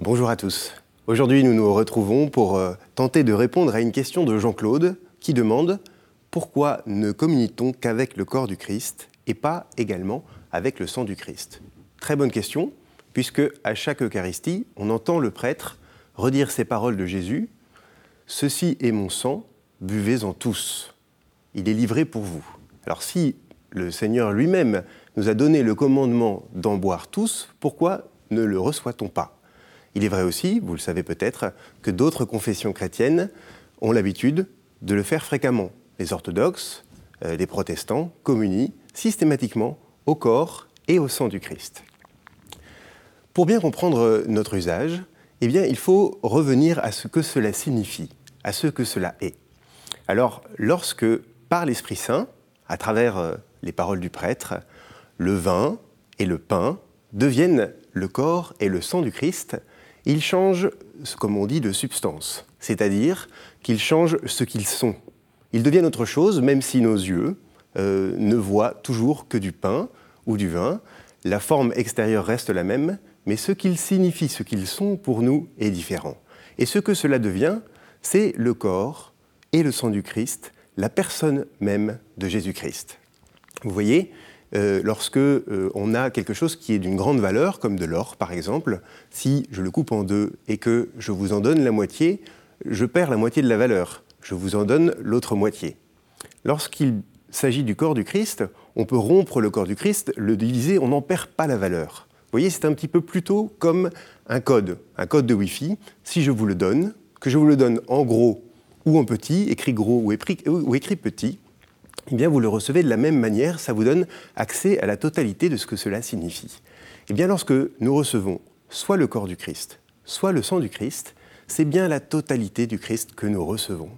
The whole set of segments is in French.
Bonjour à tous. Aujourd'hui, nous nous retrouvons pour euh, tenter de répondre à une question de Jean-Claude qui demande pourquoi ne communique-t-on qu'avec le corps du Christ et pas également avec le sang du Christ? Très bonne question, puisque à chaque Eucharistie, on entend le prêtre redire ces paroles de Jésus Ceci est mon sang, buvez-en tous. Il est livré pour vous. Alors si le Seigneur lui-même nous a donné le commandement d'en boire tous, pourquoi ne le reçoit-on pas? Il est vrai aussi, vous le savez peut-être, que d'autres confessions chrétiennes ont l'habitude de le faire fréquemment. Les orthodoxes, euh, les protestants communient systématiquement au corps et au sang du Christ. Pour bien comprendre notre usage, eh bien, il faut revenir à ce que cela signifie, à ce que cela est. Alors, lorsque, par l'Esprit Saint, à travers euh, les paroles du prêtre, le vin et le pain deviennent le corps et le sang du Christ, ils changent, comme on dit, de substance, c'est-à-dire qu'ils changent ce qu'ils sont. Ils deviennent autre chose, même si nos yeux euh, ne voient toujours que du pain ou du vin. La forme extérieure reste la même, mais ce qu'ils signifient, ce qu'ils sont pour nous est différent. Et ce que cela devient, c'est le corps et le sang du Christ, la personne même de Jésus-Christ. Vous voyez, euh, lorsque euh, on a quelque chose qui est d'une grande valeur, comme de l'or par exemple, si je le coupe en deux et que je vous en donne la moitié, je perds la moitié de la valeur. Je vous en donne l'autre moitié. Lorsqu'il s'agit du corps du Christ, on peut rompre le corps du Christ, le diviser, on n'en perd pas la valeur. Vous voyez, c'est un petit peu plutôt comme un code, un code de Wi-Fi. Si je vous le donne, que je vous le donne en gros ou en petit, écrit gros ou écrit, ou écrit petit, eh bien vous le recevez de la même manière, ça vous donne accès à la totalité de ce que cela signifie. Eh bien lorsque nous recevons soit le corps du Christ, soit le sang du Christ, c'est bien la totalité du Christ que nous recevons.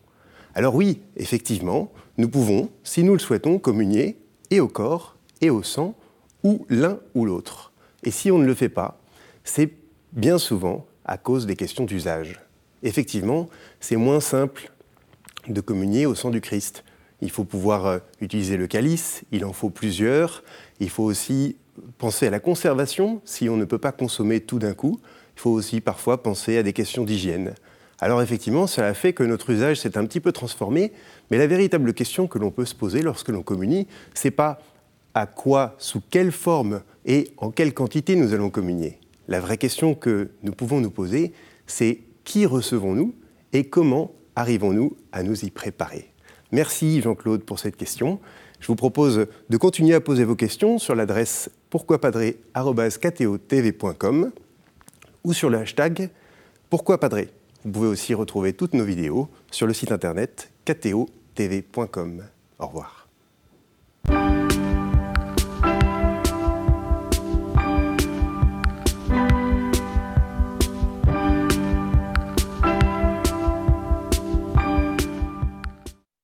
Alors oui, effectivement, nous pouvons, si nous le souhaitons, communier et au corps et au sang, ou l'un ou l'autre. Et si on ne le fait pas, c'est bien souvent à cause des questions d'usage. Effectivement, c'est moins simple de communier au sang du Christ. Il faut pouvoir euh, utiliser le calice, il en faut plusieurs. Il faut aussi penser à la conservation, si on ne peut pas consommer tout d'un coup. Il faut aussi parfois penser à des questions d'hygiène. Alors effectivement, ça a fait que notre usage s'est un petit peu transformé, mais la véritable question que l'on peut se poser lorsque l'on communie, c'est pas à quoi, sous quelle forme et en quelle quantité nous allons communier. La vraie question que nous pouvons nous poser, c'est qui recevons-nous et comment arrivons-nous à nous y préparer Merci Jean-Claude pour cette question. Je vous propose de continuer à poser vos questions sur l'adresse pourquoipadré.com ou sur le hashtag pourquoipadré. Vous pouvez aussi retrouver toutes nos vidéos sur le site internet kto.tv.com. Au revoir.